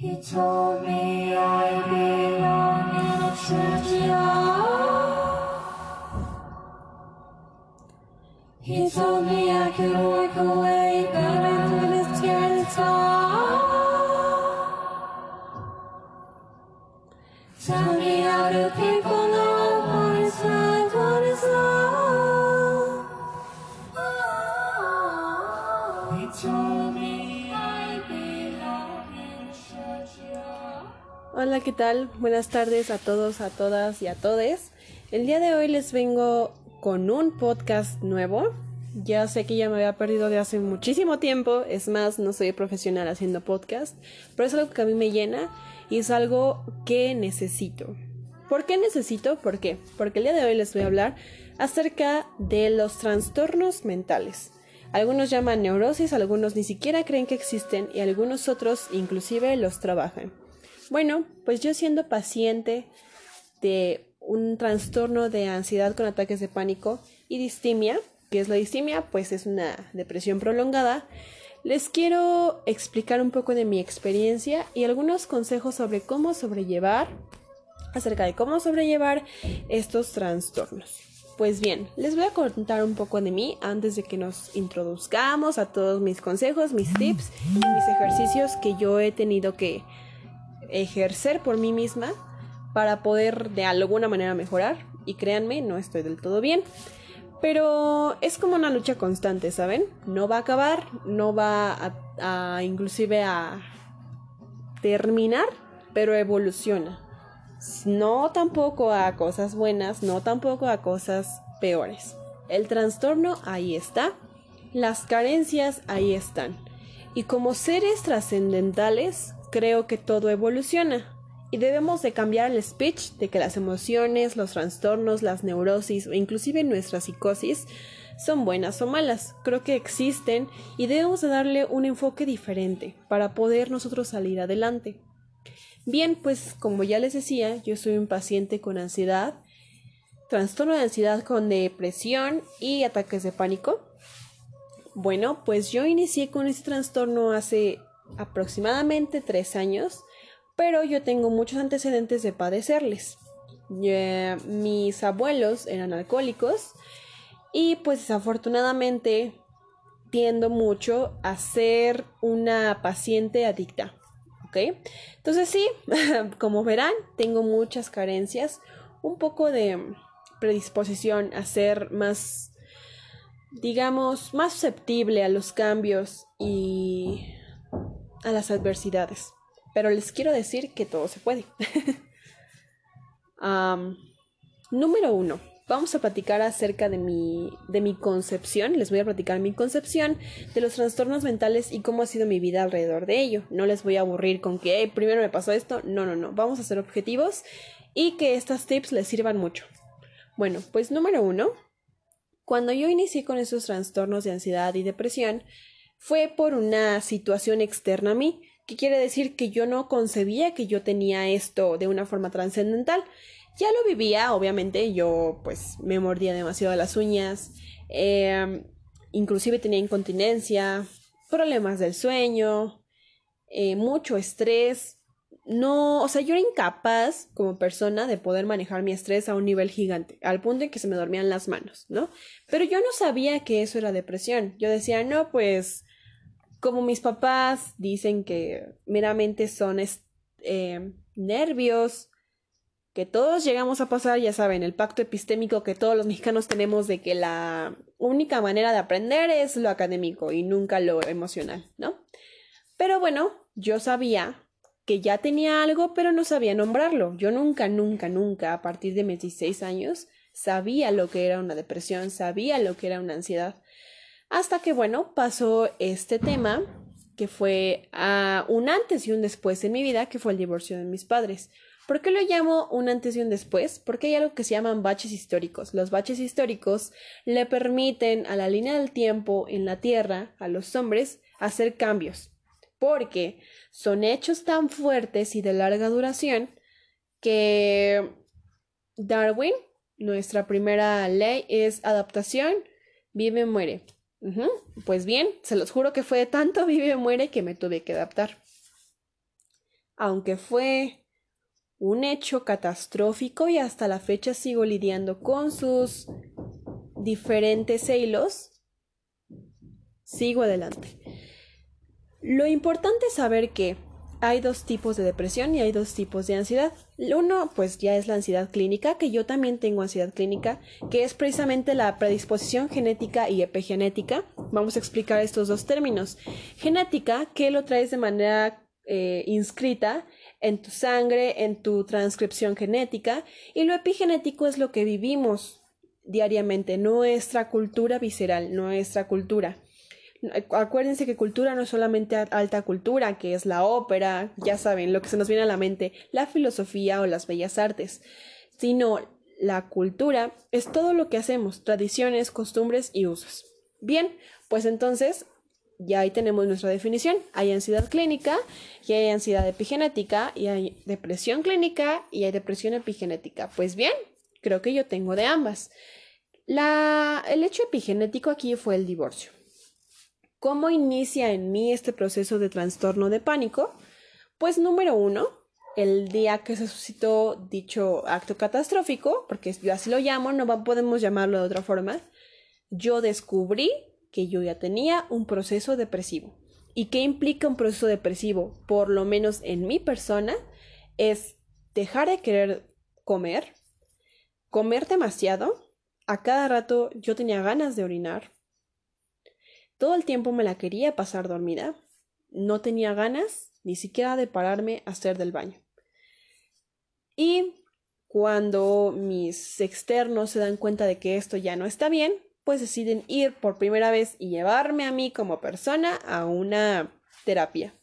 He told me I belong in a churchyard. ¿Qué tal? Buenas tardes a todos, a todas y a todes. El día de hoy les vengo con un podcast nuevo. Ya sé que ya me había perdido de hace muchísimo tiempo, es más, no soy profesional haciendo podcast, pero es algo que a mí me llena y es algo que necesito. ¿Por qué necesito? ¿Por qué? Porque el día de hoy les voy a hablar acerca de los trastornos mentales. Algunos llaman neurosis, algunos ni siquiera creen que existen y algunos otros inclusive los trabajan. Bueno, pues yo siendo paciente de un trastorno de ansiedad con ataques de pánico y distimia, que es la distimia, pues es una depresión prolongada, les quiero explicar un poco de mi experiencia y algunos consejos sobre cómo sobrellevar, acerca de cómo sobrellevar estos trastornos. Pues bien, les voy a contar un poco de mí antes de que nos introduzcamos a todos mis consejos, mis tips y mis ejercicios que yo he tenido que ejercer por mí misma para poder de alguna manera mejorar. Y créanme, no estoy del todo bien. Pero es como una lucha constante, ¿saben? No va a acabar, no va a, inclusive a terminar, pero evoluciona. No tampoco a cosas buenas, no tampoco a cosas peores. El trastorno ahí está, las carencias ahí están. Y como seres trascendentales, creo que todo evoluciona. Y debemos de cambiar el speech de que las emociones, los trastornos, las neurosis o inclusive nuestra psicosis son buenas o malas. Creo que existen y debemos de darle un enfoque diferente para poder nosotros salir adelante. Bien, pues como ya les decía, yo soy un paciente con ansiedad, trastorno de ansiedad con depresión y ataques de pánico. Bueno, pues yo inicié con este trastorno hace aproximadamente tres años, pero yo tengo muchos antecedentes de padecerles. Mis abuelos eran alcohólicos y pues desafortunadamente tiendo mucho a ser una paciente adicta. ¿Ok? Entonces sí, como verán, tengo muchas carencias, un poco de predisposición a ser más, digamos, más susceptible a los cambios y a las adversidades. Pero les quiero decir que todo se puede. Número uno. Vamos a platicar acerca de mi, de mi concepción. Les voy a platicar mi concepción de los trastornos mentales y cómo ha sido mi vida alrededor de ello. No les voy a aburrir con que "Hey, primero me pasó esto. No, no, no. Vamos a ser objetivos y que estas tips les sirvan mucho. Bueno, pues número uno. Cuando yo inicié con esos trastornos de ansiedad y depresión, fue por una situación externa a mí, que quiere decir que yo no concebía que yo tenía esto de una forma trascendental. Ya lo vivía, obviamente, yo pues me mordía demasiado las uñas, eh, inclusive tenía incontinencia, problemas del sueño, eh, mucho estrés. No, o sea, yo era incapaz como persona de poder manejar mi estrés a un nivel gigante, al punto en que se me dormían las manos, ¿no? Pero yo no sabía que eso era depresión. Yo decía, no, pues como mis papás dicen que meramente son eh, nervios, que todos llegamos a pasar, ya saben, el pacto epistémico que todos los mexicanos tenemos de que la única manera de aprender es lo académico y nunca lo emocional, ¿no? Pero bueno, yo sabía que ya tenía algo, pero no sabía nombrarlo. Yo nunca, nunca, nunca, a partir de mis 16 años, sabía lo que era una depresión, sabía lo que era una ansiedad. Hasta que, bueno, pasó este tema, que fue ah, un antes y un después en mi vida, que fue el divorcio de mis padres. ¿Por qué lo llamo un antes y un después? Porque hay algo que se llaman baches históricos. Los baches históricos le permiten a la línea del tiempo en la Tierra, a los hombres, hacer cambios. Porque son hechos tan fuertes y de larga duración que Darwin, nuestra primera ley es adaptación, vive, muere. Pues bien, se los juro que fue tanto vive, muere que me tuve que adaptar. aunque fue un hecho catastrófico y hasta la fecha sigo lidiando con sus diferentes celos, sigo adelante. Lo importante es saber que hay dos tipos de depresión y hay dos tipos de ansiedad. Uno, pues ya es la ansiedad clínica, que yo también tengo ansiedad clínica, que es precisamente la predisposición genética y epigenética. Vamos a explicar estos dos términos. Genética, que lo traes de manera eh, inscrita en tu sangre, en tu transcripción genética, y lo epigenético es lo que vivimos diariamente, nuestra cultura visceral, nuestra cultura. Acuérdense que cultura no es solamente alta cultura, que es la ópera, ya saben, lo que se nos viene a la mente, la filosofía o las bellas artes, sino la cultura es todo lo que hacemos, tradiciones, costumbres y usos. Bien, pues entonces ya ahí tenemos nuestra definición. Hay ansiedad clínica y hay ansiedad epigenética y hay depresión clínica y hay depresión epigenética. Pues bien, creo que yo tengo de ambas. La, el hecho epigenético aquí fue el divorcio. ¿Cómo inicia en mí este proceso de trastorno de pánico? Pues número uno, el día que se suscitó dicho acto catastrófico, porque yo así lo llamo, no podemos llamarlo de otra forma, yo descubrí que yo ya tenía un proceso depresivo. ¿Y qué implica un proceso depresivo? Por lo menos en mi persona, es dejar de querer comer, comer demasiado, a cada rato yo tenía ganas de orinar, todo el tiempo me la quería pasar dormida. No tenía ganas ni siquiera de pararme a hacer del baño. Y cuando mis externos se dan cuenta de que esto ya no está bien, pues deciden ir por primera vez y llevarme a mí como persona a una terapia.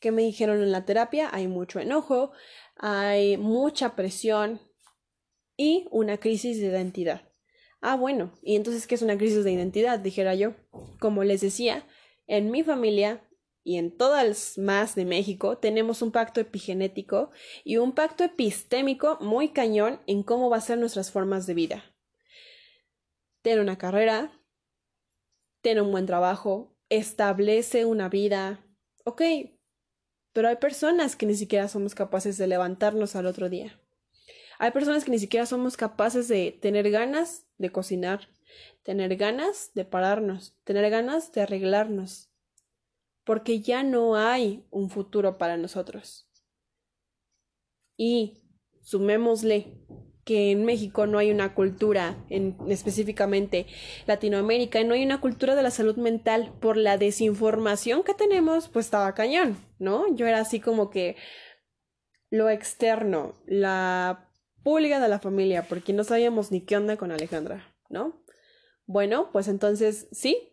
¿Qué me dijeron en la terapia? Hay mucho enojo, hay mucha presión y una crisis de identidad. Ah, bueno, y entonces, ¿qué es una crisis de identidad? Dijera yo. Como les decía, en mi familia y en todas más de México tenemos un pacto epigenético y un pacto epistémico muy cañón en cómo va a ser nuestras formas de vida. Tener una carrera, tener un buen trabajo, establece una vida. Ok, pero hay personas que ni siquiera somos capaces de levantarnos al otro día. Hay personas que ni siquiera somos capaces de tener ganas de cocinar, tener ganas de pararnos, tener ganas de arreglarnos, porque ya no hay un futuro para nosotros. Y sumémosle que en México no hay una cultura, en, específicamente Latinoamérica, no hay una cultura de la salud mental por la desinformación que tenemos, pues estaba cañón, ¿no? Yo era así como que lo externo, la pública de la familia, porque no sabíamos ni qué onda con Alejandra, ¿no? Bueno, pues entonces sí,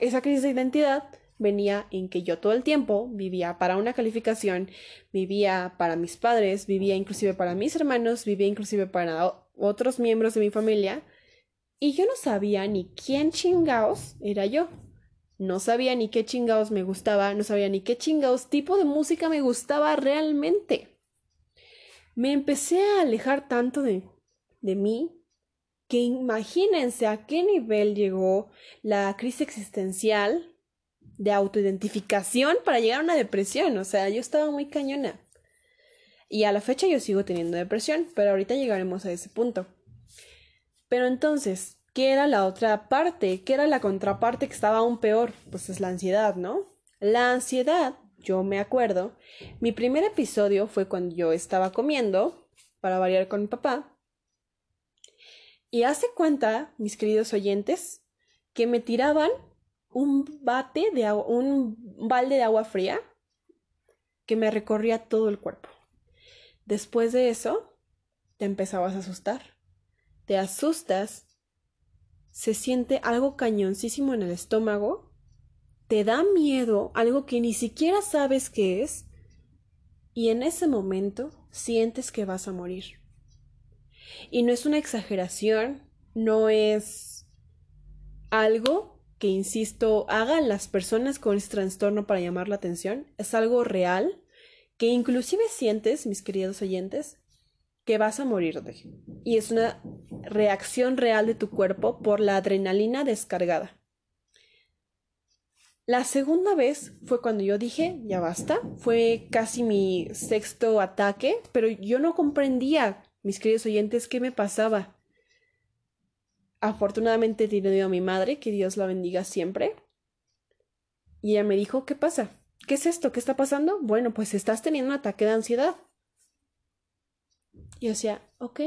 esa crisis de identidad venía en que yo todo el tiempo vivía para una calificación, vivía para mis padres, vivía inclusive para mis hermanos, vivía inclusive para otros miembros de mi familia, y yo no sabía ni quién chingaos era yo. No sabía ni qué chingaos me gustaba, no sabía ni qué chingaos tipo de música me gustaba realmente me empecé a alejar tanto de, de mí que imagínense a qué nivel llegó la crisis existencial de autoidentificación para llegar a una depresión. O sea, yo estaba muy cañona. Y a la fecha yo sigo teniendo depresión, pero ahorita llegaremos a ese punto. Pero entonces, ¿qué era la otra parte? ¿Qué era la contraparte que estaba aún peor? Pues es la ansiedad, ¿no? La ansiedad yo me acuerdo, mi primer episodio fue cuando yo estaba comiendo, para variar con mi papá, y hace cuenta, mis queridos oyentes, que me tiraban un bate de agua, un balde de agua fría que me recorría todo el cuerpo. Después de eso, te empezabas a asustar. Te asustas, se siente algo cañoncísimo en el estómago te da miedo, algo que ni siquiera sabes qué es, y en ese momento sientes que vas a morir. Y no es una exageración, no es algo que, insisto, hagan las personas con este trastorno para llamar la atención, es algo real que inclusive sientes, mis queridos oyentes, que vas a morirte. Y es una reacción real de tu cuerpo por la adrenalina descargada. La segunda vez fue cuando yo dije, ya basta, fue casi mi sexto ataque, pero yo no comprendía, mis queridos oyentes, qué me pasaba. Afortunadamente tenido a mi madre, que Dios la bendiga siempre. Y ella me dijo, ¿qué pasa? ¿Qué es esto? ¿Qué está pasando? Bueno, pues estás teniendo un ataque de ansiedad. Y yo decía, ok.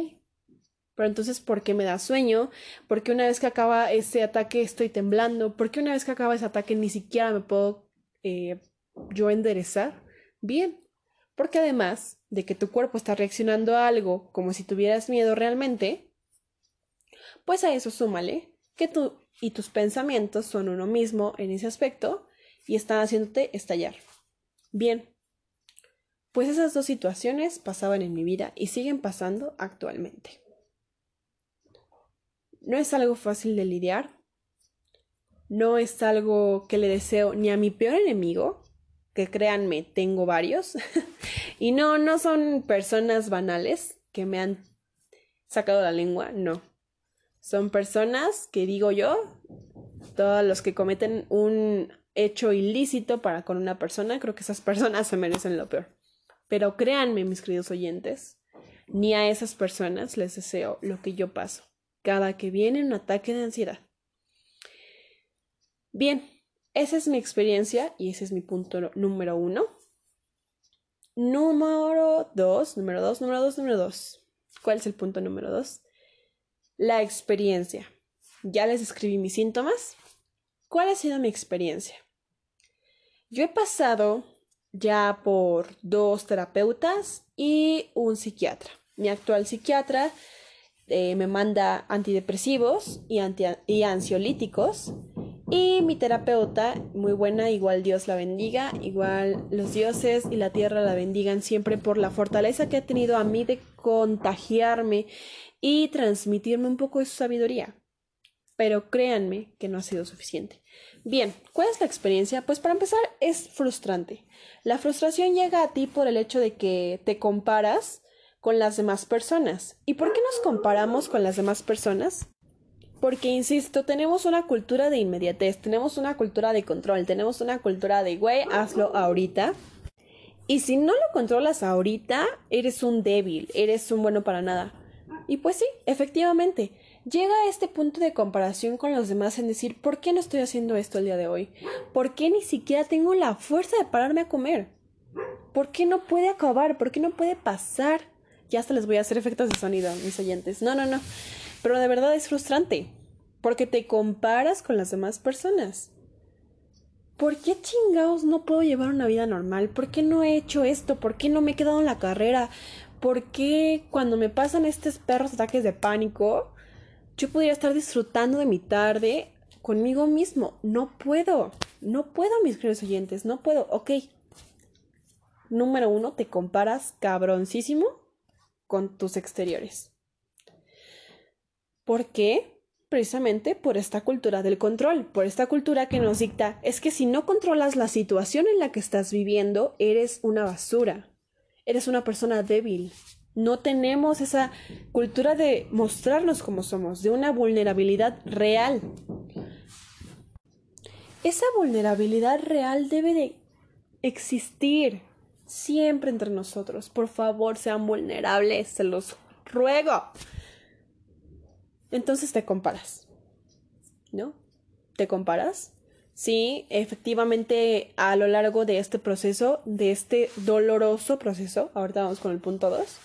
Pero entonces, ¿por qué me da sueño? ¿Por qué una vez que acaba ese ataque estoy temblando? ¿Por qué una vez que acaba ese ataque ni siquiera me puedo eh, yo enderezar? Bien. Porque además de que tu cuerpo está reaccionando a algo como si tuvieras miedo realmente, pues a eso súmale que tú y tus pensamientos son uno mismo en ese aspecto y están haciéndote estallar. Bien, pues esas dos situaciones pasaban en mi vida y siguen pasando actualmente. No es algo fácil de lidiar, no es algo que le deseo ni a mi peor enemigo, que créanme, tengo varios, y no, no son personas banales que me han sacado la lengua, no. Son personas que digo yo, todos los que cometen un hecho ilícito para con una persona, creo que esas personas se merecen lo peor. Pero créanme, mis queridos oyentes, ni a esas personas les deseo lo que yo paso cada que viene un ataque de ansiedad. Bien, esa es mi experiencia y ese es mi punto número uno. Número dos, número dos, número dos, número dos. ¿Cuál es el punto número dos? La experiencia. Ya les escribí mis síntomas. ¿Cuál ha sido mi experiencia? Yo he pasado ya por dos terapeutas y un psiquiatra. Mi actual psiquiatra eh, me manda antidepresivos y, y ansiolíticos. Y mi terapeuta, muy buena, igual Dios la bendiga, igual los dioses y la tierra la bendigan siempre por la fortaleza que ha tenido a mí de contagiarme y transmitirme un poco de su sabiduría. Pero créanme que no ha sido suficiente. Bien, ¿cuál es la experiencia? Pues para empezar es frustrante. La frustración llega a ti por el hecho de que te comparas con las demás personas. ¿Y por qué nos comparamos con las demás personas? Porque, insisto, tenemos una cultura de inmediatez, tenemos una cultura de control, tenemos una cultura de, güey, hazlo ahorita. Y si no lo controlas ahorita, eres un débil, eres un bueno para nada. Y pues sí, efectivamente, llega a este punto de comparación con los demás en decir, ¿por qué no estoy haciendo esto el día de hoy? ¿Por qué ni siquiera tengo la fuerza de pararme a comer? ¿Por qué no puede acabar? ¿Por qué no puede pasar? Ya hasta les voy a hacer efectos de sonido, mis oyentes. No, no, no. Pero de verdad es frustrante, porque te comparas con las demás personas. ¿Por qué chingados no puedo llevar una vida normal? ¿Por qué no he hecho esto? ¿Por qué no me he quedado en la carrera? ¿Por qué cuando me pasan estos perros ataques de pánico, yo podría estar disfrutando de mi tarde conmigo mismo. No puedo, no puedo, mis queridos oyentes, no puedo. Ok. Número uno, te comparas cabroncísimo con tus exteriores. ¿Por qué? Precisamente por esta cultura del control, por esta cultura que nos dicta, es que si no controlas la situación en la que estás viviendo, eres una basura, eres una persona débil, no tenemos esa cultura de mostrarnos como somos, de una vulnerabilidad real. Esa vulnerabilidad real debe de existir siempre entre nosotros. Por favor, sean vulnerables, se los ruego. Entonces te comparas, ¿no? ¿Te comparas? Sí, efectivamente, a lo largo de este proceso, de este doloroso proceso, ahorita vamos con el punto 2,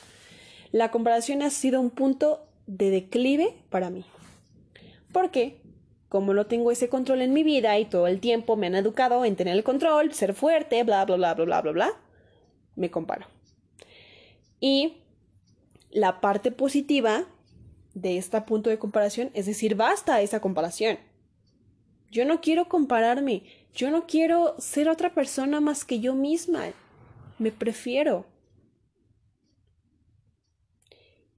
la comparación ha sido un punto de declive para mí. ¿Por qué? Como no tengo ese control en mi vida y todo el tiempo me han educado en tener el control, ser fuerte, bla, bla, bla, bla, bla, bla, bla, me comparo. Y la parte positiva de este punto de comparación es decir, basta esa comparación. Yo no quiero compararme, yo no quiero ser otra persona más que yo misma, me prefiero.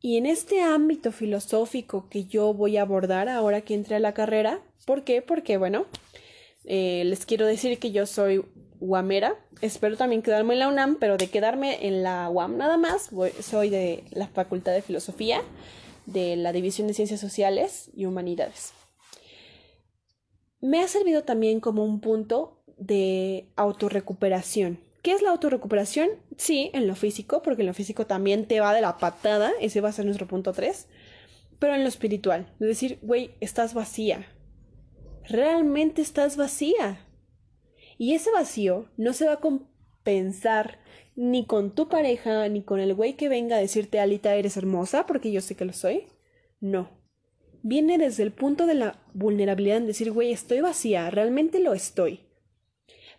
Y en este ámbito filosófico que yo voy a abordar ahora que entré a la carrera, ¿por qué? Porque, bueno, eh, les quiero decir que yo soy UAMera, espero también quedarme en la UNAM, pero de quedarme en la UAM nada más, soy de la Facultad de Filosofía, de la División de Ciencias Sociales y Humanidades. Me ha servido también como un punto de autorrecuperación. ¿Qué es la autorrecuperación? Sí, en lo físico, porque en lo físico también te va de la patada, ese va a ser nuestro punto 3, pero en lo espiritual, es decir, güey, estás vacía, realmente estás vacía. Y ese vacío no se va a compensar ni con tu pareja, ni con el güey que venga a decirte, Alita, eres hermosa, porque yo sé que lo soy. No. Viene desde el punto de la vulnerabilidad en decir, güey, estoy vacía, realmente lo estoy.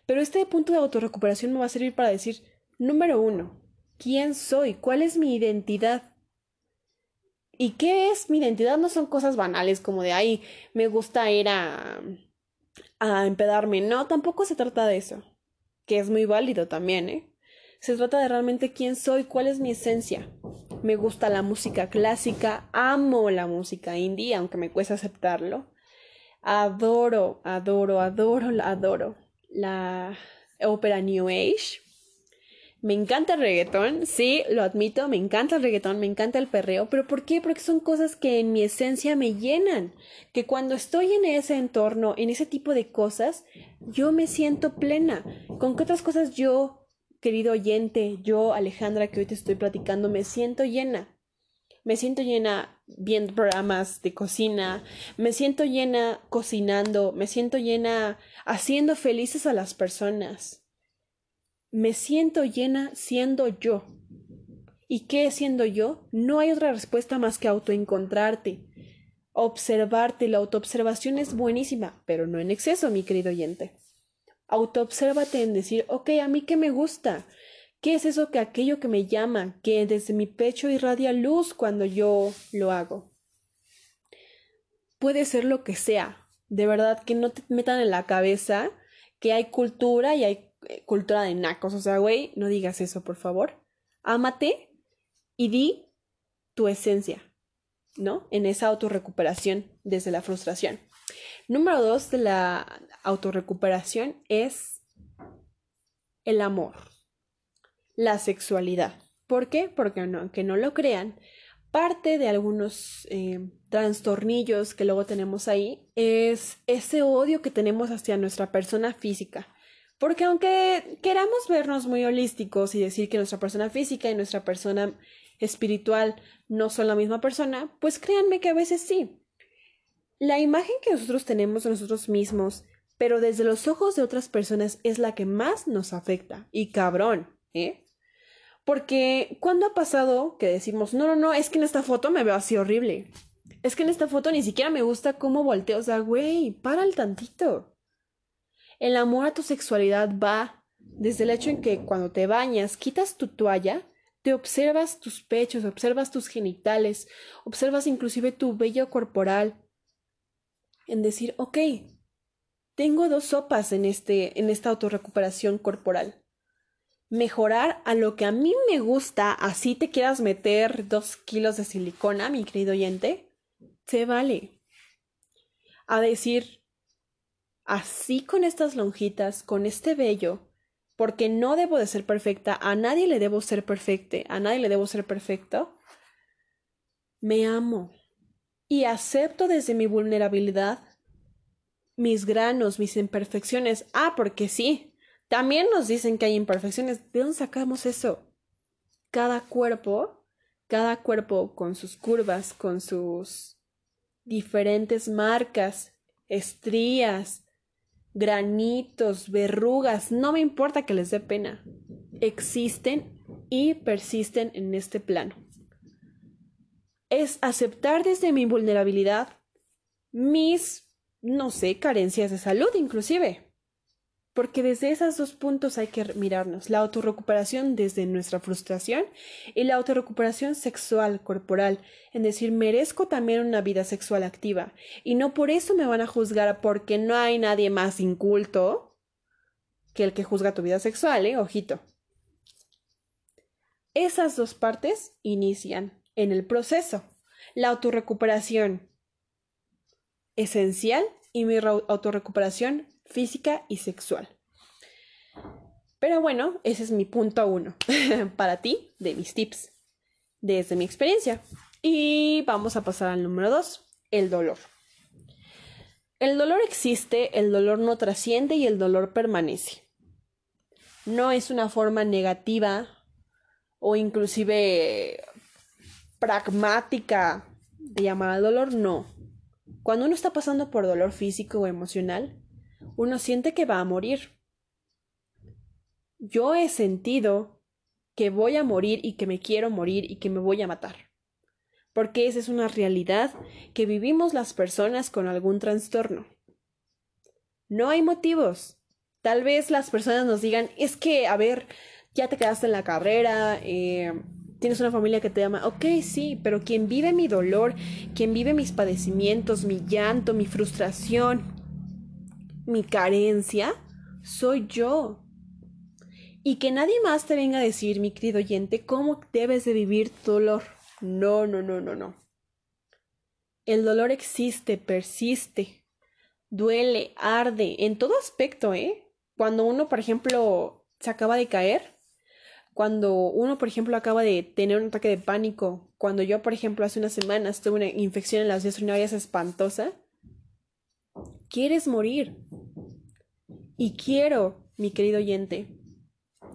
Pero este punto de autorrecuperación me va a servir para decir, número uno, ¿quién soy? ¿Cuál es mi identidad? ¿Y qué es mi identidad? No son cosas banales como de, ay, me gusta ir a, a empedarme. No, tampoco se trata de eso, que es muy válido también, ¿eh? Se trata de realmente quién soy, cuál es mi esencia. Me gusta la música clásica, amo la música indie, aunque me cuesta aceptarlo. Adoro, adoro, adoro, adoro la ópera New Age. Me encanta el reggaetón, sí, lo admito, me encanta el reggaetón, me encanta el perreo, pero ¿por qué? Porque son cosas que en mi esencia me llenan, que cuando estoy en ese entorno, en ese tipo de cosas, yo me siento plena. ¿Con qué otras cosas yo, querido oyente, yo, Alejandra, que hoy te estoy platicando, me siento llena? Me siento llena viendo programas de cocina, me siento llena cocinando, me siento llena haciendo felices a las personas. Me siento llena siendo yo. ¿Y qué siendo yo? No hay otra respuesta más que autoencontrarte, observarte. La autoobservación es buenísima, pero no en exceso, mi querido oyente. Autoobsérvate en decir, ok, a mí qué me gusta, qué es eso que aquello que me llama, que desde mi pecho irradia luz cuando yo lo hago. Puede ser lo que sea, de verdad que no te metan en la cabeza que hay cultura y hay cultura de nacos. O sea, güey, no digas eso, por favor. Ámate y di tu esencia, ¿no? En esa autorrecuperación desde la frustración. Número dos de la autorrecuperación es el amor, la sexualidad. ¿Por qué? Porque no, aunque no lo crean, parte de algunos eh, trastornillos que luego tenemos ahí es ese odio que tenemos hacia nuestra persona física. Porque aunque queramos vernos muy holísticos y decir que nuestra persona física y nuestra persona espiritual no son la misma persona, pues créanme que a veces sí. La imagen que nosotros tenemos de nosotros mismos, pero desde los ojos de otras personas, es la que más nos afecta. Y cabrón, ¿eh? Porque cuando ha pasado que decimos, no, no, no, es que en esta foto me veo así horrible. Es que en esta foto ni siquiera me gusta cómo volteo. O sea, güey, para el tantito. El amor a tu sexualidad va desde el hecho en que cuando te bañas, quitas tu toalla, te observas tus pechos, observas tus genitales, observas inclusive tu vello corporal. En decir, ok, tengo dos sopas en, este, en esta autorrecuperación corporal mejorar a lo que a mí me gusta, así te quieras meter dos kilos de silicona, mi querido oyente, se vale. A decir, así con estas lonjitas, con este vello, porque no debo de ser perfecta, a nadie le debo ser perfecta, a nadie le debo ser perfecto, me amo y acepto desde mi vulnerabilidad mis granos, mis imperfecciones. Ah, porque sí, también nos dicen que hay imperfecciones. ¿De dónde sacamos eso? Cada cuerpo, cada cuerpo con sus curvas, con sus diferentes marcas, estrías, granitos, verrugas, no me importa que les dé pena. Existen y persisten en este plano. Es aceptar desde mi vulnerabilidad mis, no sé, carencias de salud inclusive. Porque desde esos dos puntos hay que mirarnos, la autorrecuperación desde nuestra frustración y la autorrecuperación sexual, corporal, en decir, merezco también una vida sexual activa y no por eso me van a juzgar porque no hay nadie más inculto que el que juzga tu vida sexual, ¿eh? Ojito. Esas dos partes inician en el proceso. La autorrecuperación esencial y mi autorrecuperación física y sexual. Pero bueno, ese es mi punto uno para ti de mis tips desde mi experiencia. Y vamos a pasar al número dos, el dolor. El dolor existe, el dolor no trasciende y el dolor permanece. No es una forma negativa o inclusive pragmática de llamar al dolor, no. Cuando uno está pasando por dolor físico o emocional, uno siente que va a morir. Yo he sentido que voy a morir y que me quiero morir y que me voy a matar. Porque esa es una realidad que vivimos las personas con algún trastorno. No hay motivos. Tal vez las personas nos digan, es que, a ver, ya te quedaste en la carrera, eh, tienes una familia que te ama. Ok, sí, pero quien vive mi dolor, quien vive mis padecimientos, mi llanto, mi frustración, mi carencia, soy yo. Y que nadie más te venga a decir, mi querido oyente, cómo debes de vivir tu dolor. No, no, no, no, no. El dolor existe, persiste, duele, arde, en todo aspecto, ¿eh? Cuando uno, por ejemplo, se acaba de caer, cuando uno, por ejemplo, acaba de tener un ataque de pánico, cuando yo, por ejemplo, hace unas semanas tuve una infección en las vías urinarias espantosa, quieres morir. Y quiero, mi querido oyente,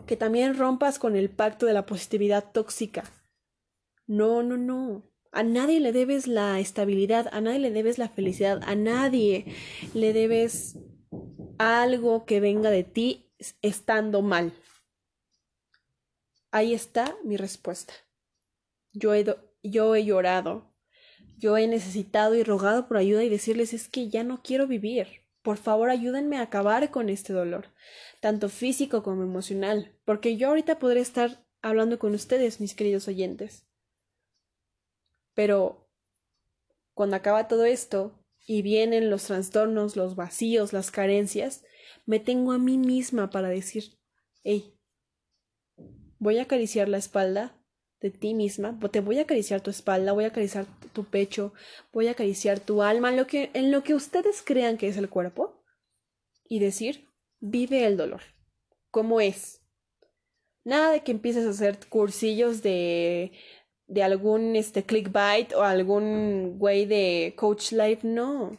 que también rompas con el pacto de la positividad tóxica. No, no, no. A nadie le debes la estabilidad, a nadie le debes la felicidad, a nadie le debes algo que venga de ti estando mal. Ahí está mi respuesta. Yo he, yo he llorado, yo he necesitado y rogado por ayuda y decirles es que ya no quiero vivir. Por favor, ayúdenme a acabar con este dolor, tanto físico como emocional, porque yo ahorita podré estar hablando con ustedes, mis queridos oyentes. Pero cuando acaba todo esto y vienen los trastornos, los vacíos, las carencias, me tengo a mí misma para decir, hey, voy a acariciar la espalda de ti misma, te voy a acariciar tu espalda, voy a acariciar tu pecho, voy a acariciar tu alma, en lo que, ustedes crean que es el cuerpo, y decir, vive el dolor, como es. Nada de que empieces a hacer cursillos de, de algún este, clickbait o algún güey de coach life, no.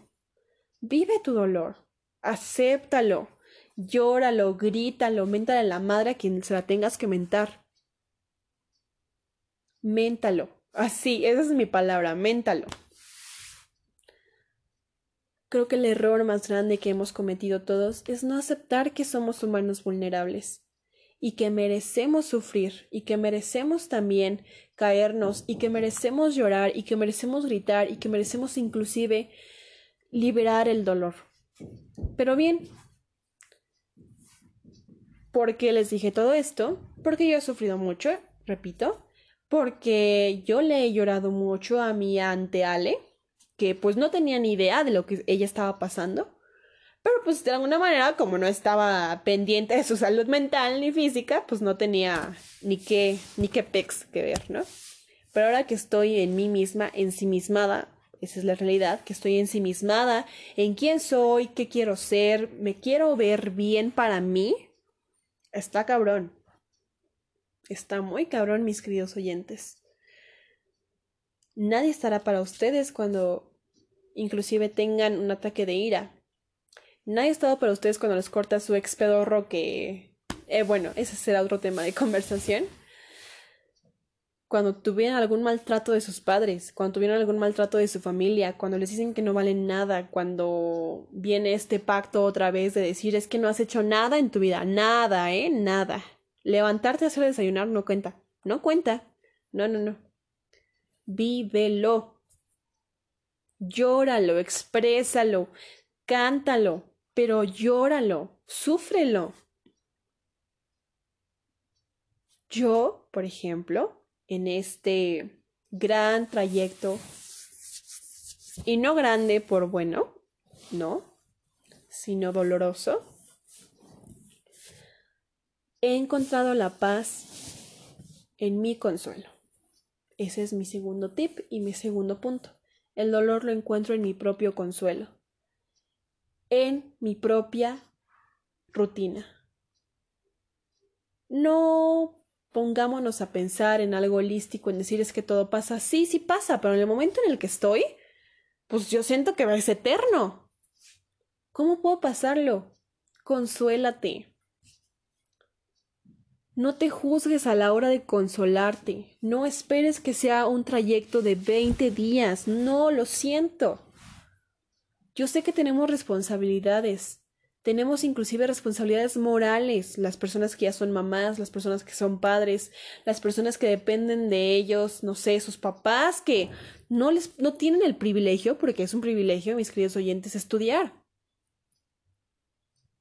Vive tu dolor, acéptalo, llóralo, grítalo, méntale a la madre a quien se la tengas que mentar. Méntalo. Así, esa es mi palabra, méntalo. Creo que el error más grande que hemos cometido todos es no aceptar que somos humanos vulnerables y que merecemos sufrir y que merecemos también caernos y que merecemos llorar y que merecemos gritar y que merecemos inclusive liberar el dolor. Pero bien, ¿Por qué les dije todo esto? Porque yo he sufrido mucho, repito, porque yo le he llorado mucho a mi ante Ale, que pues no tenía ni idea de lo que ella estaba pasando, pero pues de alguna manera como no estaba pendiente de su salud mental ni física, pues no tenía ni qué, ni qué pex que ver, ¿no? Pero ahora que estoy en mí misma, ensimismada, esa es la realidad, que estoy ensimismada en quién soy, qué quiero ser, me quiero ver bien para mí, Está cabrón. Está muy cabrón, mis queridos oyentes. Nadie estará para ustedes cuando inclusive tengan un ataque de ira. Nadie ha estado para ustedes cuando les corta su ex pedorro que... Eh, bueno, ese será otro tema de conversación. Cuando tuvieron algún maltrato de sus padres, cuando tuvieron algún maltrato de su familia, cuando les dicen que no valen nada, cuando viene este pacto otra vez de decir es que no has hecho nada en tu vida, nada, ¿eh? Nada. Levantarte a hacer desayunar no cuenta, no cuenta. No, no, no. Vívelo. Llóralo, exprésalo, cántalo, pero llóralo, súfrelo. Yo, por ejemplo, en este gran trayecto, y no grande por bueno, no, sino doloroso, he encontrado la paz en mi consuelo. Ese es mi segundo tip y mi segundo punto. El dolor lo encuentro en mi propio consuelo, en mi propia rutina. No pongámonos a pensar en algo holístico, en decir es que todo pasa. Sí, sí pasa, pero en el momento en el que estoy, pues yo siento que es eterno. ¿Cómo puedo pasarlo? Consuélate. No te juzgues a la hora de consolarte. No esperes que sea un trayecto de 20 días. No, lo siento. Yo sé que tenemos responsabilidades. Tenemos inclusive responsabilidades morales, las personas que ya son mamás, las personas que son padres, las personas que dependen de ellos, no sé, sus papás que no les no tienen el privilegio, porque es un privilegio, mis queridos oyentes, estudiar.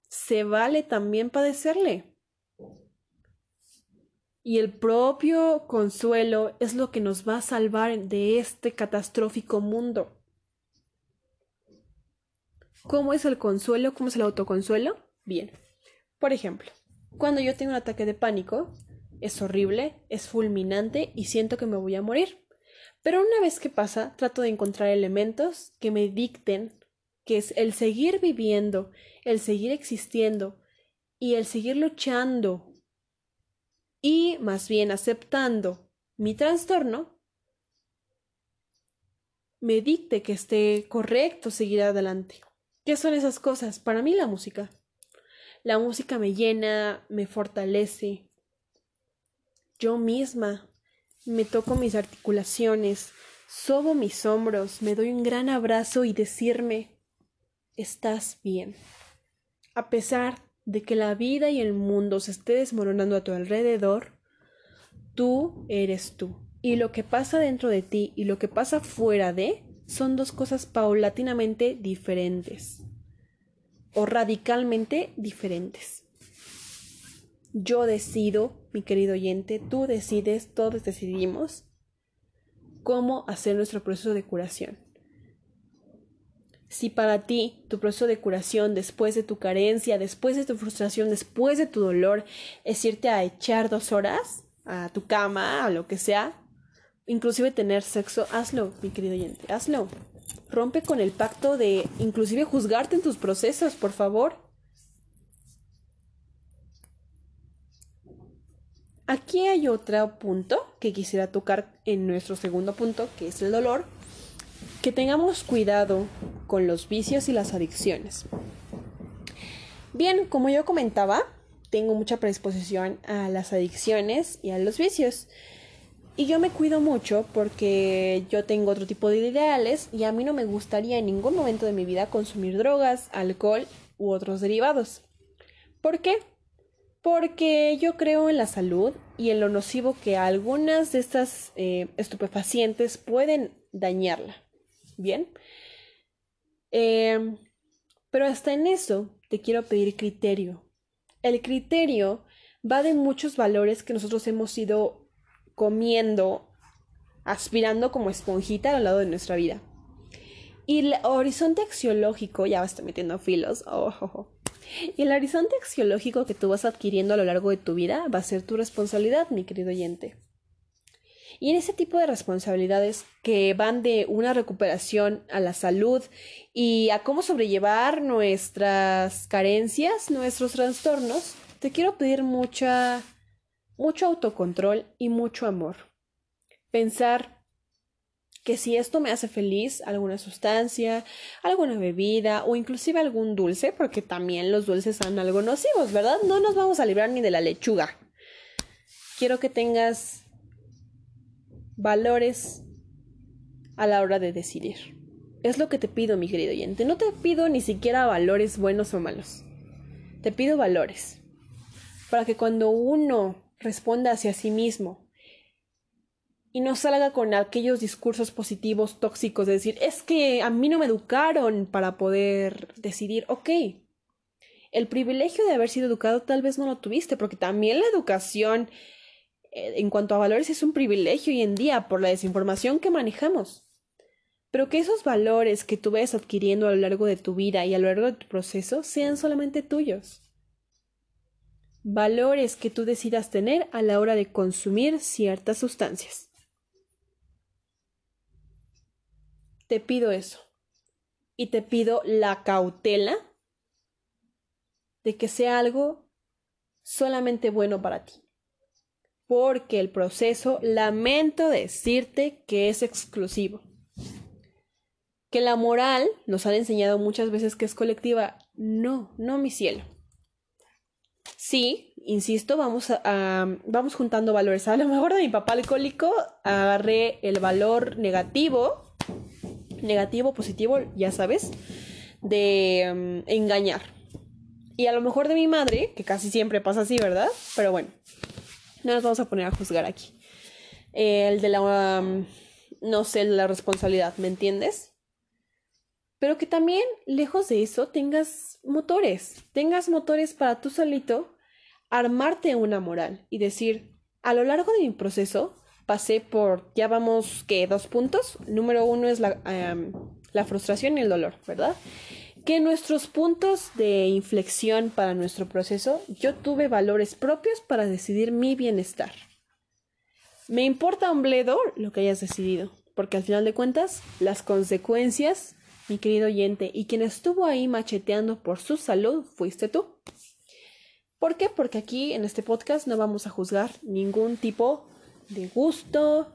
Se vale también padecerle. Y el propio consuelo es lo que nos va a salvar de este catastrófico mundo. ¿Cómo es el consuelo? ¿Cómo es el autoconsuelo? Bien. Por ejemplo, cuando yo tengo un ataque de pánico, es horrible, es fulminante y siento que me voy a morir. Pero una vez que pasa, trato de encontrar elementos que me dicten que es el seguir viviendo, el seguir existiendo y el seguir luchando y más bien aceptando mi trastorno, me dicte que esté correcto seguir adelante. ¿Qué son esas cosas? Para mí la música. La música me llena, me fortalece. Yo misma me toco mis articulaciones, sobo mis hombros, me doy un gran abrazo y decirme estás bien. A pesar de que la vida y el mundo se esté desmoronando a tu alrededor, tú eres tú. Y lo que pasa dentro de ti y lo que pasa fuera de son dos cosas paulatinamente diferentes o radicalmente diferentes. Yo decido, mi querido oyente, tú decides, todos decidimos cómo hacer nuestro proceso de curación. Si para ti tu proceso de curación después de tu carencia, después de tu frustración, después de tu dolor, es irte a echar dos horas a tu cama, a lo que sea, inclusive tener sexo, hazlo, mi querido oyente, hazlo. Rompe con el pacto de inclusive juzgarte en tus procesos, por favor. Aquí hay otro punto que quisiera tocar en nuestro segundo punto, que es el dolor. Que tengamos cuidado con los vicios y las adicciones. Bien, como yo comentaba, tengo mucha predisposición a las adicciones y a los vicios. Y yo me cuido mucho porque yo tengo otro tipo de ideales y a mí no me gustaría en ningún momento de mi vida consumir drogas, alcohol u otros derivados. ¿Por qué? Porque yo creo en la salud y en lo nocivo que algunas de estas eh, estupefacientes pueden dañarla. Bien. Em, pero hasta en eso te quiero pedir criterio. El criterio va de muchos valores que nosotros hemos ido comiendo, aspirando como esponjita al lado de nuestra vida. Y el horizonte axiológico, ya va metiendo filos, oh, oh, oh. y el horizonte axiológico que tú vas adquiriendo a lo largo de tu vida va a ser tu responsabilidad, mi querido oyente. Y en ese tipo de responsabilidades que van de una recuperación a la salud y a cómo sobrellevar nuestras carencias, nuestros trastornos, te quiero pedir mucha mucho autocontrol y mucho amor. Pensar que si esto me hace feliz, alguna sustancia, alguna bebida o inclusive algún dulce, porque también los dulces son algo nocivos, ¿verdad? No nos vamos a librar ni de la lechuga. Quiero que tengas valores a la hora de decidir. Es lo que te pido, mi querido oyente. No te pido ni siquiera valores buenos o malos. Te pido valores. Para que cuando uno responda hacia sí mismo y no salga con aquellos discursos positivos tóxicos de decir es que a mí no me educaron para poder decidir, ok, el privilegio de haber sido educado tal vez no lo tuviste, porque también la educación en cuanto a valores es un privilegio hoy en día por la desinformación que manejamos. Pero que esos valores que tú ves adquiriendo a lo largo de tu vida y a lo largo de tu proceso sean solamente tuyos valores que tú decidas tener a la hora de consumir ciertas sustancias. Te pido eso. Y te pido la cautela de que sea algo solamente bueno para ti. Porque el proceso, lamento decirte que es exclusivo. Que la moral nos han enseñado muchas veces que es colectiva. No, no, mi cielo. Sí, insisto, vamos a, vamos juntando valores. A lo mejor de mi papá alcohólico agarré el valor negativo, negativo, positivo, ya sabes, de mm, engañar. Y a lo mejor de mi madre, que casi siempre pasa así, ¿verdad? Pero bueno, no nos vamos a poner a juzgar aquí. El de la, um, no sé, la responsabilidad, ¿me entiendes? Pero que también, lejos de eso, tengas motores. Tengas motores para tú solito armarte una moral y decir, a lo largo de mi proceso pasé por, ya vamos, ¿qué? Dos puntos. Número uno es la, em, la frustración y el dolor, ¿verdad? Que nuestros puntos de inflexión para nuestro proceso, yo tuve valores propios para decidir mi bienestar. Me importa un bledo lo que hayas decidido, porque al final de cuentas, las consecuencias, mi querido oyente, y quien estuvo ahí macheteando por su salud, fuiste tú. ¿Por qué? Porque aquí en este podcast no vamos a juzgar ningún tipo de gusto.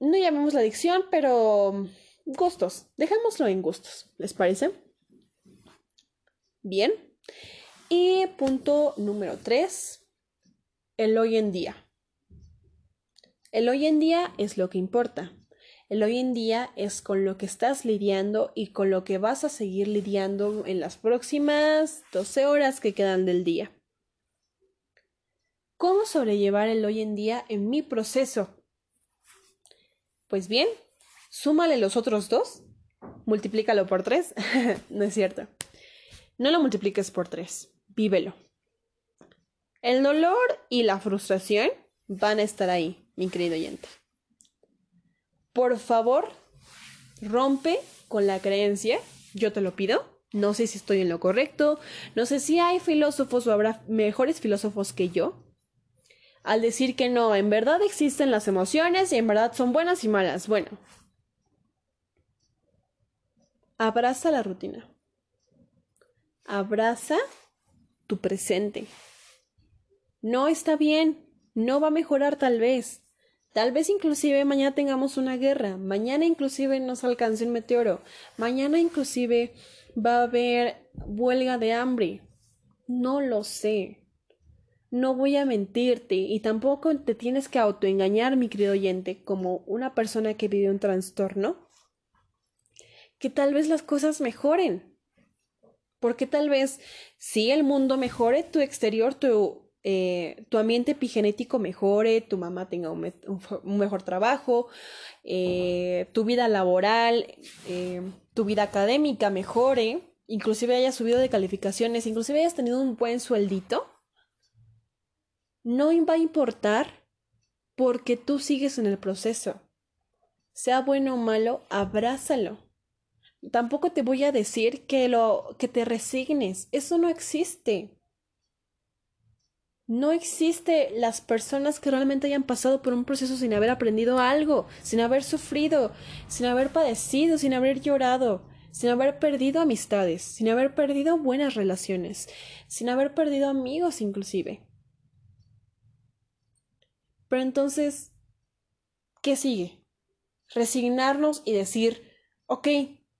No llamemos la adicción, pero gustos. Dejémoslo en gustos. ¿Les parece? Bien. Y punto número tres. El hoy en día. El hoy en día es lo que importa. El hoy en día es con lo que estás lidiando y con lo que vas a seguir lidiando en las próximas 12 horas que quedan del día. ¿Cómo sobrellevar el hoy en día en mi proceso? Pues bien, súmale los otros dos, multiplícalo por tres. no es cierto. No lo multipliques por tres, vívelo. El dolor y la frustración van a estar ahí, mi querido oyente. Por favor, rompe con la creencia, yo te lo pido. No sé si estoy en lo correcto, no sé si hay filósofos o habrá mejores filósofos que yo, al decir que no, en verdad existen las emociones y en verdad son buenas y malas. Bueno, abraza la rutina. Abraza tu presente. No está bien, no va a mejorar tal vez. Tal vez inclusive mañana tengamos una guerra, mañana inclusive nos alcance un meteoro, mañana inclusive va a haber huelga de hambre. No lo sé. No voy a mentirte y tampoco te tienes que autoengañar, mi querido oyente, como una persona que vive un trastorno, que tal vez las cosas mejoren. Porque tal vez si el mundo mejore, tu exterior, tu, eh, tu ambiente epigenético mejore, tu mamá tenga un, me un, un mejor trabajo, eh, tu vida laboral, eh, tu vida académica mejore, inclusive hayas subido de calificaciones, inclusive hayas tenido un buen sueldito, no va a importar porque tú sigues en el proceso. Sea bueno o malo, abrázalo. Tampoco te voy a decir que lo que te resignes, eso no existe. No existe las personas que realmente hayan pasado por un proceso sin haber aprendido algo, sin haber sufrido, sin haber padecido, sin haber llorado, sin haber perdido amistades, sin haber perdido buenas relaciones, sin haber perdido amigos inclusive. Pero entonces, ¿qué sigue? Resignarnos y decir, ok,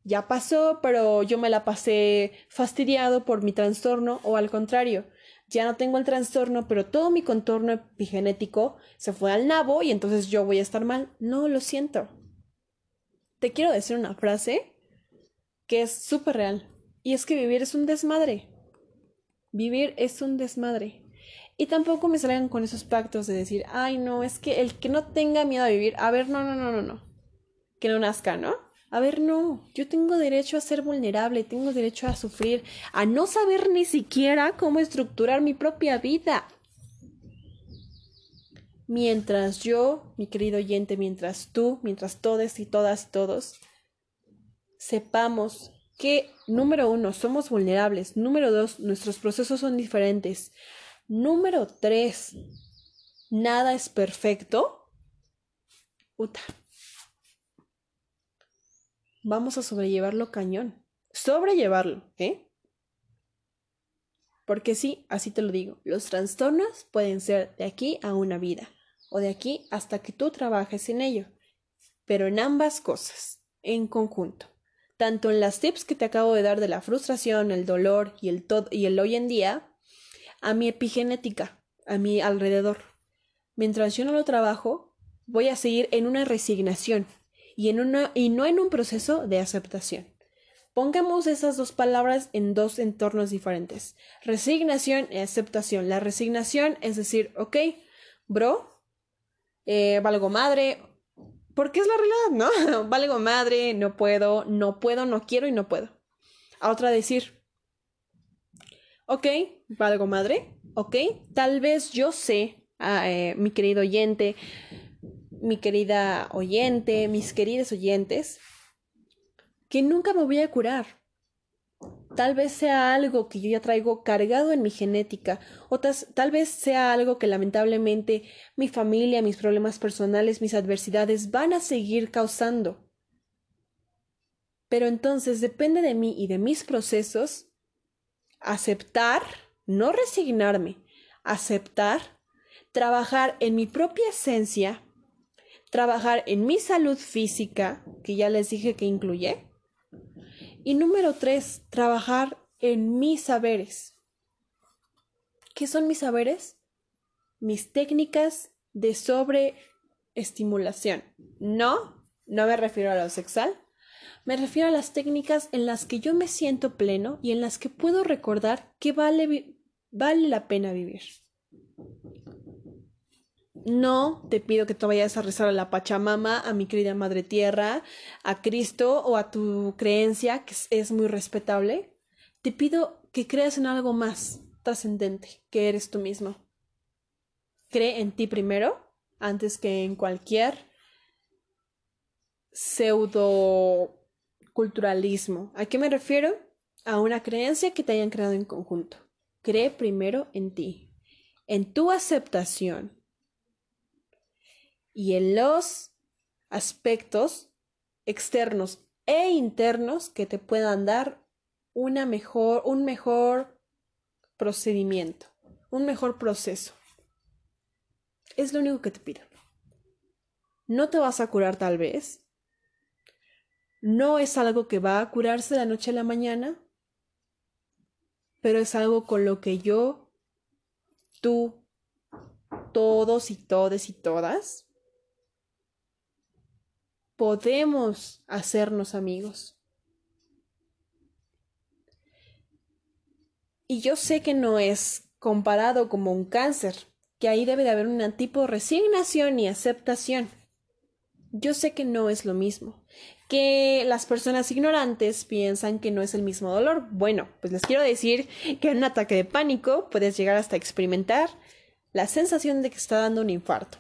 ya pasó, pero yo me la pasé fastidiado por mi trastorno o al contrario, ya no tengo el trastorno, pero todo mi contorno epigenético se fue al nabo y entonces yo voy a estar mal. No, lo siento. Te quiero decir una frase que es súper real y es que vivir es un desmadre. Vivir es un desmadre. Y tampoco me salgan con esos pactos de decir, ay, no, es que el que no tenga miedo a vivir, a ver, no, no, no, no, no. Que no nazca, ¿no? A ver, no, yo tengo derecho a ser vulnerable, tengo derecho a sufrir, a no saber ni siquiera cómo estructurar mi propia vida. Mientras yo, mi querido oyente, mientras tú, mientras todos y todas y todos, sepamos que, número uno, somos vulnerables, número dos, nuestros procesos son diferentes, número tres, nada es perfecto. Uta vamos a sobrellevarlo cañón. Sobrellevarlo, ¿eh? Porque sí, así te lo digo, los trastornos pueden ser de aquí a una vida o de aquí hasta que tú trabajes en ello, pero en ambas cosas, en conjunto, tanto en las tips que te acabo de dar de la frustración, el dolor y el, y el hoy en día, a mi epigenética, a mi alrededor. Mientras yo no lo trabajo, voy a seguir en una resignación y, en y no en un proceso de aceptación. Pongamos esas dos palabras en dos entornos diferentes. Resignación y aceptación. La resignación es decir, ok, bro, eh, valgo madre, porque es la realidad, ¿no? valgo madre, no puedo, no puedo, no quiero y no puedo. A otra decir, ok, valgo madre, ok, tal vez yo sé, ah, eh, mi querido oyente, mi querida oyente, mis queridos oyentes, que nunca me voy a curar. Tal vez sea algo que yo ya traigo cargado en mi genética, o tal vez sea algo que lamentablemente mi familia, mis problemas personales, mis adversidades van a seguir causando. Pero entonces depende de mí y de mis procesos aceptar, no resignarme, aceptar, trabajar en mi propia esencia, trabajar en mi salud física, que ya les dije que incluye, y número tres, trabajar en mis saberes. ¿Qué son mis saberes? Mis técnicas de sobreestimulación. No, no me refiero a lo sexual. Me refiero a las técnicas en las que yo me siento pleno y en las que puedo recordar que vale, vale la pena vivir. No te pido que te vayas a rezar a la Pachamama, a mi querida Madre Tierra, a Cristo o a tu creencia, que es muy respetable. Te pido que creas en algo más trascendente, que eres tú mismo. Cree en ti primero, antes que en cualquier pseudo culturalismo. ¿A qué me refiero? A una creencia que te hayan creado en conjunto. Cree primero en ti, en tu aceptación, y en los aspectos externos e internos que te puedan dar una mejor, un mejor procedimiento, un mejor proceso. Es lo único que te pido. No te vas a curar tal vez. No es algo que va a curarse de la noche a la mañana, pero es algo con lo que yo, tú, todos y todes y todas podemos hacernos amigos. Y yo sé que no es comparado como un cáncer, que ahí debe de haber un tipo de resignación y aceptación. Yo sé que no es lo mismo, que las personas ignorantes piensan que no es el mismo dolor. Bueno, pues les quiero decir que en un ataque de pánico puedes llegar hasta experimentar la sensación de que está dando un infarto.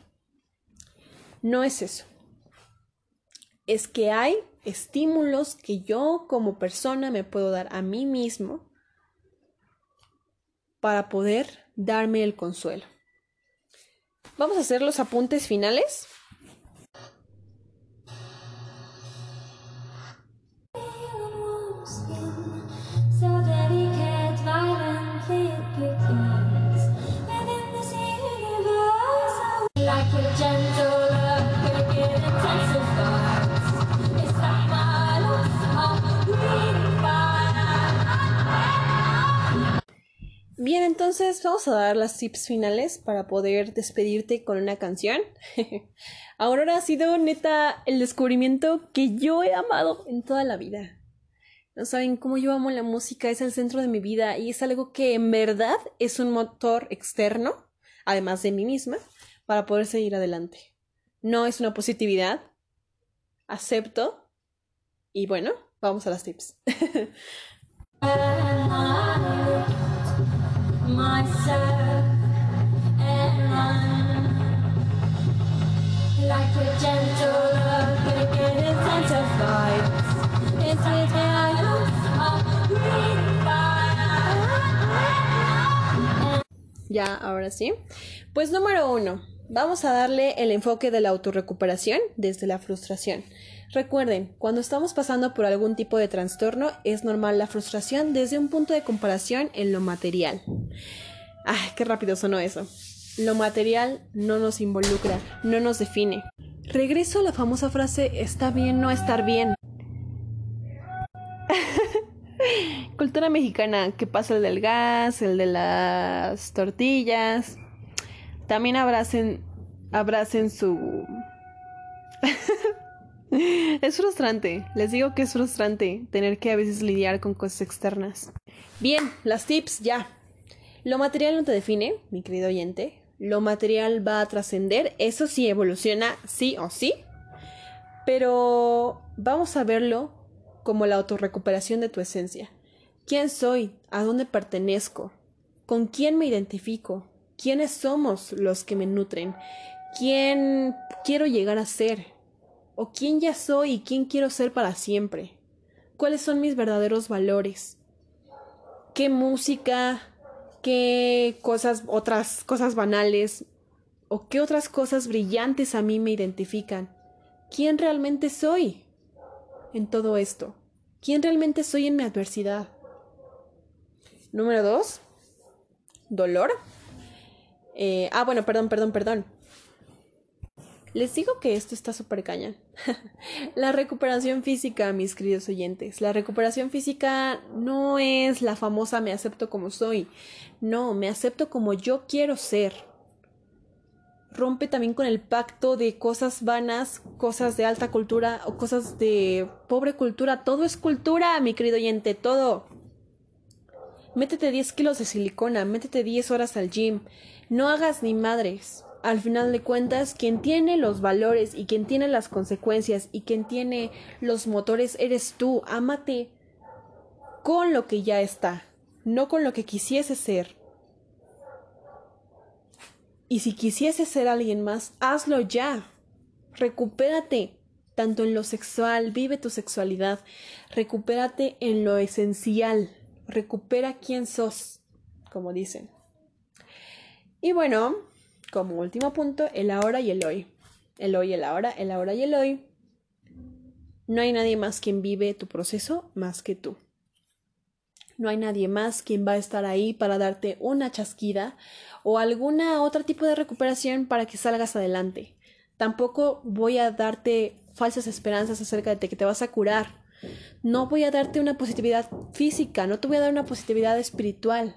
No es eso es que hay estímulos que yo como persona me puedo dar a mí mismo para poder darme el consuelo. Vamos a hacer los apuntes finales. Entonces vamos a dar las tips finales para poder despedirte con una canción. Aurora ha sido neta el descubrimiento que yo he amado en toda la vida. No saben cómo yo amo la música, es el centro de mi vida y es algo que en verdad es un motor externo, además de mí misma, para poder seguir adelante. No es una positividad, acepto y bueno, vamos a las tips. Ya, ahora sí. Pues número uno, vamos a darle el enfoque de la autorrecuperación desde la frustración. Recuerden, cuando estamos pasando por algún tipo de trastorno, es normal la frustración desde un punto de comparación en lo material. ¡Ay, qué rápido sonó eso! Lo material no nos involucra, no nos define. Regreso a la famosa frase está bien no estar bien. Cultura mexicana, que pasa el del gas, el de las tortillas. También abracen, abracen su... es frustrante, les digo que es frustrante tener que a veces lidiar con cosas externas. Bien, las tips ya. Lo material no te define, mi querido oyente. Lo material va a trascender, eso sí evoluciona, sí o sí. Pero vamos a verlo como la autorrecuperación de tu esencia. ¿Quién soy? ¿A dónde pertenezco? ¿Con quién me identifico? ¿Quiénes somos los que me nutren? ¿Quién quiero llegar a ser? ¿O quién ya soy y quién quiero ser para siempre? ¿Cuáles son mis verdaderos valores? ¿Qué música, qué cosas, otras cosas banales o qué otras cosas brillantes a mí me identifican? ¿Quién realmente soy en todo esto? ¿Quién realmente soy en mi adversidad? Número dos, dolor. Eh, ah, bueno, perdón, perdón, perdón. Les digo que esto está súper caña. la recuperación física, mis queridos oyentes. La recuperación física no es la famosa me acepto como soy. No, me acepto como yo quiero ser. Rompe también con el pacto de cosas vanas, cosas de alta cultura o cosas de pobre cultura. Todo es cultura, mi querido oyente, todo. Métete 10 kilos de silicona, métete 10 horas al gym. No hagas ni madres al final de cuentas, quien tiene los valores y quien tiene las consecuencias y quien tiene los motores eres tú. Ámate con lo que ya está, no con lo que quisiese ser. Y si quisiese ser alguien más, hazlo ya. Recupérate, tanto en lo sexual, vive tu sexualidad. Recupérate en lo esencial. Recupera quién sos, como dicen. Y bueno, como último punto, el ahora y el hoy. El hoy, el ahora, el ahora y el hoy. No hay nadie más quien vive tu proceso más que tú. No hay nadie más quien va a estar ahí para darte una chasquida o alguna otro tipo de recuperación para que salgas adelante. Tampoco voy a darte falsas esperanzas acerca de que te vas a curar. No voy a darte una positividad física, no te voy a dar una positividad espiritual.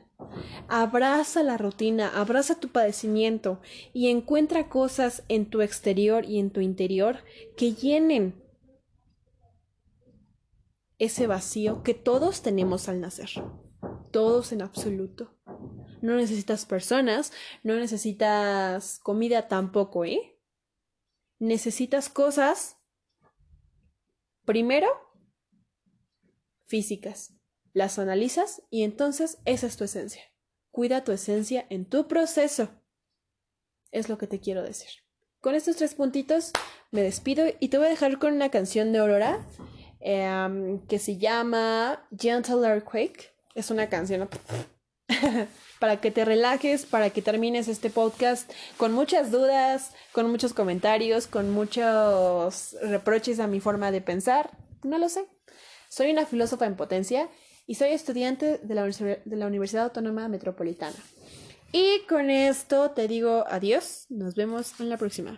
Abraza la rutina, abraza tu padecimiento y encuentra cosas en tu exterior y en tu interior que llenen ese vacío que todos tenemos al nacer. Todos en absoluto. No necesitas personas, no necesitas comida tampoco, ¿eh? Necesitas cosas, primero, físicas las analizas y entonces esa es tu esencia. Cuida tu esencia en tu proceso. Es lo que te quiero decir. Con estos tres puntitos me despido y te voy a dejar con una canción de Aurora em, que se llama Gentle Earthquake. Es una canción para que te relajes, para que termines este podcast con muchas dudas, con muchos comentarios, con muchos reproches a mi forma de pensar. No lo sé. Soy una filósofa en potencia y soy estudiante de la, de la Universidad Autónoma Metropolitana. Y con esto te digo adiós, nos vemos en la próxima.